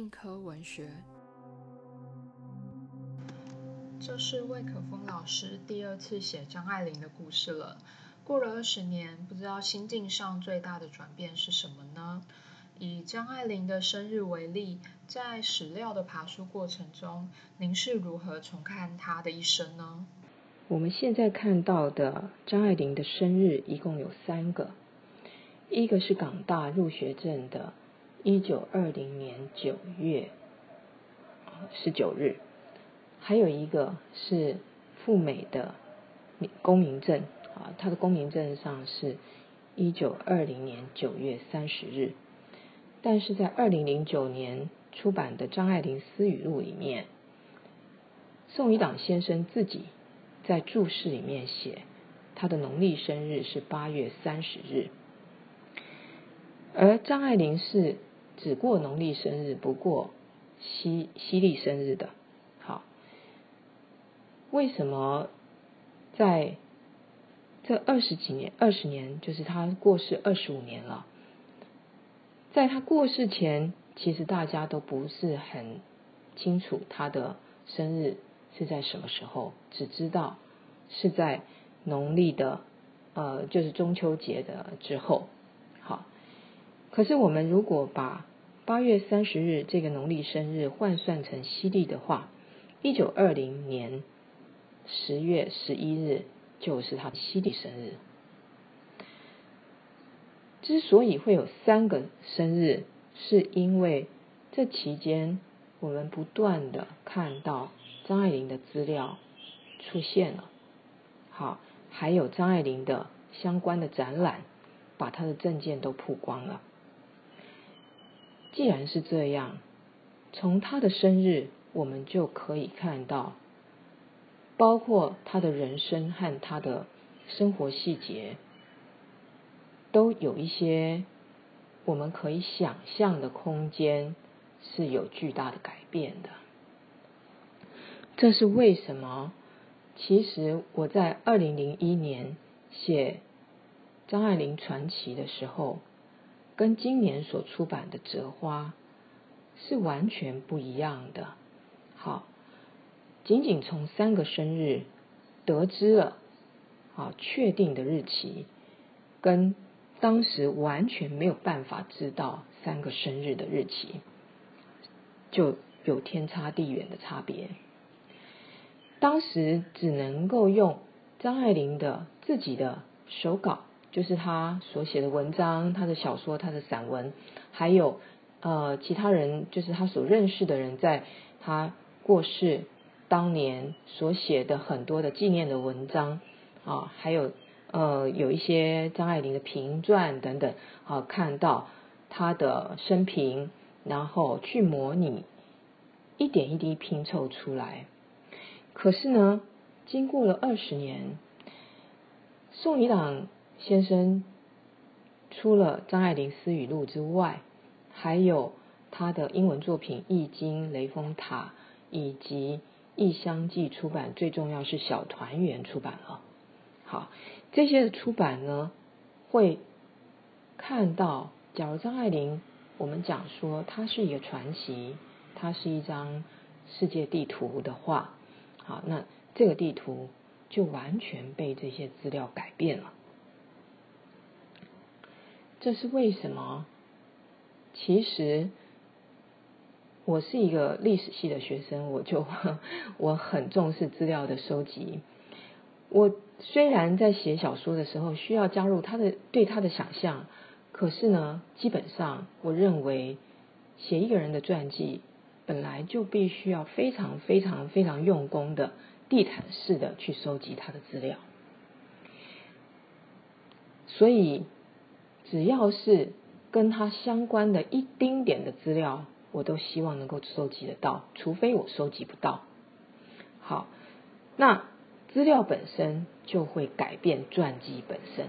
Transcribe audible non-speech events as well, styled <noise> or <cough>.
硬科文学，这是魏可风老师第二次写张爱玲的故事了。过了二十年，不知道心境上最大的转变是什么呢？以张爱玲的生日为例，在史料的爬书过程中，您是如何重看她的一生呢？我们现在看到的张爱玲的生日一共有三个，一个是港大入学证的。一九二零年九月十九日，还有一个是赴美的公民证啊，他的公民证上是一九二零年九月三十日，但是在二零零九年出版的张爱玲私语录里面，宋一党先生自己在注释里面写，他的农历生日是八月三十日，而张爱玲是。只过农历生日，不过西西历生日的。好，为什么在这二十几年、二十年，就是他过世二十五年了，在他过世前，其实大家都不是很清楚他的生日是在什么时候，只知道是在农历的呃，就是中秋节的之后。好，可是我们如果把八月三十日这个农历生日换算成西历的话，一九二零年十月十一日就是他的西历生日。之所以会有三个生日，是因为这期间我们不断的看到张爱玲的资料出现了，好，还有张爱玲的相关的展览，把她的证件都曝光了。既然是这样，从他的生日，我们就可以看到，包括他的人生和他的生活细节，都有一些我们可以想象的空间是有巨大的改变的。这是为什么？其实我在二零零一年写张爱玲传奇的时候。跟今年所出版的《折花》是完全不一样的。好，仅仅从三个生日得知了，啊，确定的日期，跟当时完全没有办法知道三个生日的日期，就有天差地远的差别。当时只能够用张爱玲的自己的手稿。就是他所写的文章，他的小说，他的散文，还有呃其他人，就是他所认识的人，在他过世当年所写的很多的纪念的文章啊，还有呃有一些张爱玲的评传等等啊，看到他的生平，然后去模拟一点一滴拼凑出来。可是呢，经过了二十年，宋怡朗。先生除了张爱玲私语录之外，还有他的英文作品《易经》《雷峰塔》以及《异乡记》出版，最重要是《小团圆》出版了。好，这些的出版呢，会看到，假如张爱玲，我们讲说她是一个传奇，她是一张世界地图的话，好，那这个地图就完全被这些资料改变了。这是为什么？其实我是一个历史系的学生，我就 <laughs> 我很重视资料的收集。我虽然在写小说的时候需要加入他的对他的想象，可是呢，基本上我认为写一个人的传记本来就必须要非常非常非常用功的地毯式的去收集他的资料，所以。只要是跟他相关的一丁点的资料，我都希望能够收集得到，除非我收集不到。好，那资料本身就会改变传记本身。